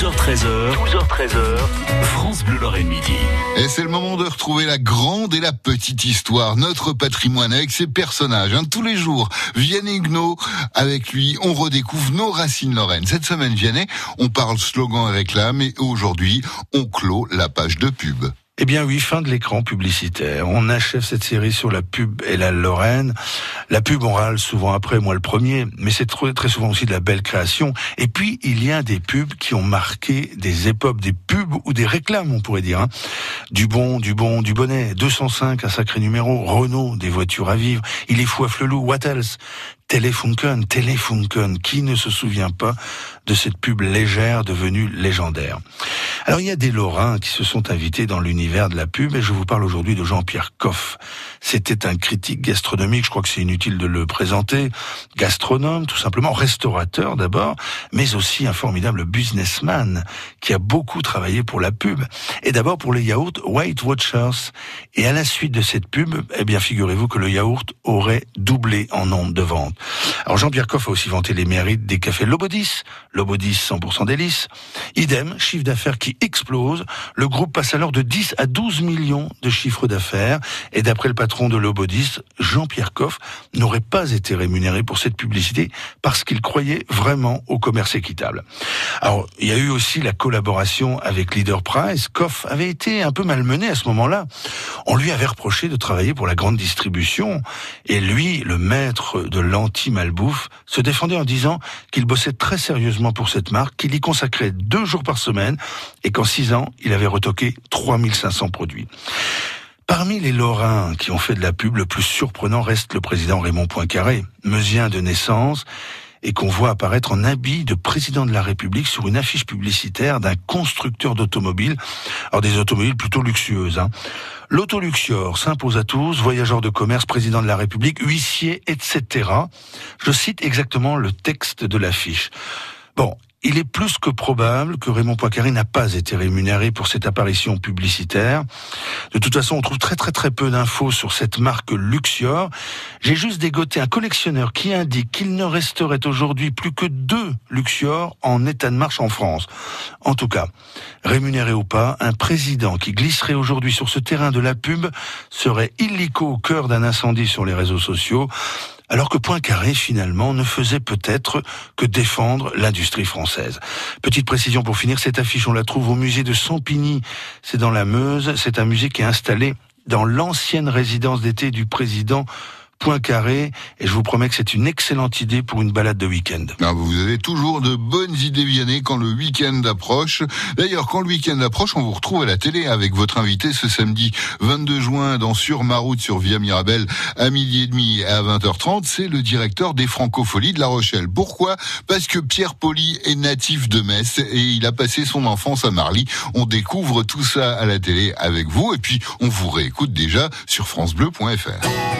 12h13h, 12h13h, France Bleu Lorraine Midi. Et c'est le moment de retrouver la grande et la petite histoire, notre patrimoine avec ses personnages. Hein. Tous les jours, Vianney Huguenot, avec lui, on redécouvre nos racines lorraines. Cette semaine, Vianney, on parle slogan et réclame et aujourd'hui, on clôt la page de pub. Eh bien oui, fin de l'écran publicitaire. On achève cette série sur la pub et la Lorraine. La pub, on râle souvent après, moi le premier, mais c'est très souvent aussi de la belle création. Et puis, il y a des pubs qui ont marqué des époques, des pubs ou des réclames, on pourrait dire. Hein. Du bon, du bon, du bonnet. 205, un sacré numéro. Renault, des voitures à vivre. Il est fou à Flelou. What else? Téléfunken, Téléfunken, qui ne se souvient pas de cette pub légère devenue légendaire? Alors il y a des Lorrains qui se sont invités dans l'univers de la pub et je vous parle aujourd'hui de Jean-Pierre Coff. C'était un critique gastronomique, je crois que c'est inutile de le présenter, gastronome tout simplement, restaurateur d'abord, mais aussi un formidable businessman qui a beaucoup travaillé pour la pub et d'abord pour les yaourts White Watchers. Et à la suite de cette pub, eh bien figurez-vous que le yaourt aurait doublé en nombre de ventes. Alors Jean-Pierre Coff a aussi vanté les mérites des cafés Lobodis, Lobodis 100% délices. Idem, chiffre d'affaires qui explose. Le groupe passe alors de 10 à 12 millions de chiffres d'affaires. Et d'après le patron de Lobodis, Jean-Pierre Coff n'aurait pas été rémunéré pour cette publicité parce qu'il croyait vraiment au commerce équitable. Alors, il y a eu aussi la collaboration avec Leader Price. Coff avait été un peu malmené à ce moment-là. On lui avait reproché de travailler pour la grande distribution. Et lui, le maître de l'an anti-malbouffe, se défendait en disant qu'il bossait très sérieusement pour cette marque, qu'il y consacrait deux jours par semaine qu'en six ans, il avait retoqué 3500 produits. Parmi les Lorrains qui ont fait de la pub, le plus surprenant reste le président Raymond Poincaré, meusien de naissance et qu'on voit apparaître en habit de président de la République sur une affiche publicitaire d'un constructeur d'automobiles, alors des automobiles plutôt luxueuses. Hein. L'autoluxior s'impose à tous, voyageurs de commerce, président de la République, huissier, etc. Je cite exactement le texte de l'affiche. Bon, il est plus que probable que Raymond Poincaré n'a pas été rémunéré pour cette apparition publicitaire. De toute façon, on trouve très très très peu d'infos sur cette marque Luxior. J'ai juste dégoté un collectionneur qui indique qu'il ne resterait aujourd'hui plus que deux Luxior en état de marche en France. En tout cas, rémunéré ou pas, un président qui glisserait aujourd'hui sur ce terrain de la pub serait illico au cœur d'un incendie sur les réseaux sociaux alors que Poincaré, finalement, ne faisait peut-être que défendre l'industrie française. Petite précision pour finir, cette affiche, on la trouve au musée de Sampigny, c'est dans la Meuse, c'est un musée qui est installé dans l'ancienne résidence d'été du président point carré. Et je vous promets que c'est une excellente idée pour une balade de week-end. Ah, vous avez toujours de bonnes idées, Vianney, quand le week-end approche. D'ailleurs, quand le week-end approche, on vous retrouve à la télé avec votre invité ce samedi 22 juin dans Sur ma route sur Via Mirabel à midi et demi à 20h30. C'est le directeur des Francopholies de La Rochelle. Pourquoi? Parce que Pierre Poli est natif de Metz et il a passé son enfance à Marly. On découvre tout ça à la télé avec vous et puis on vous réécoute déjà sur francebleu.fr.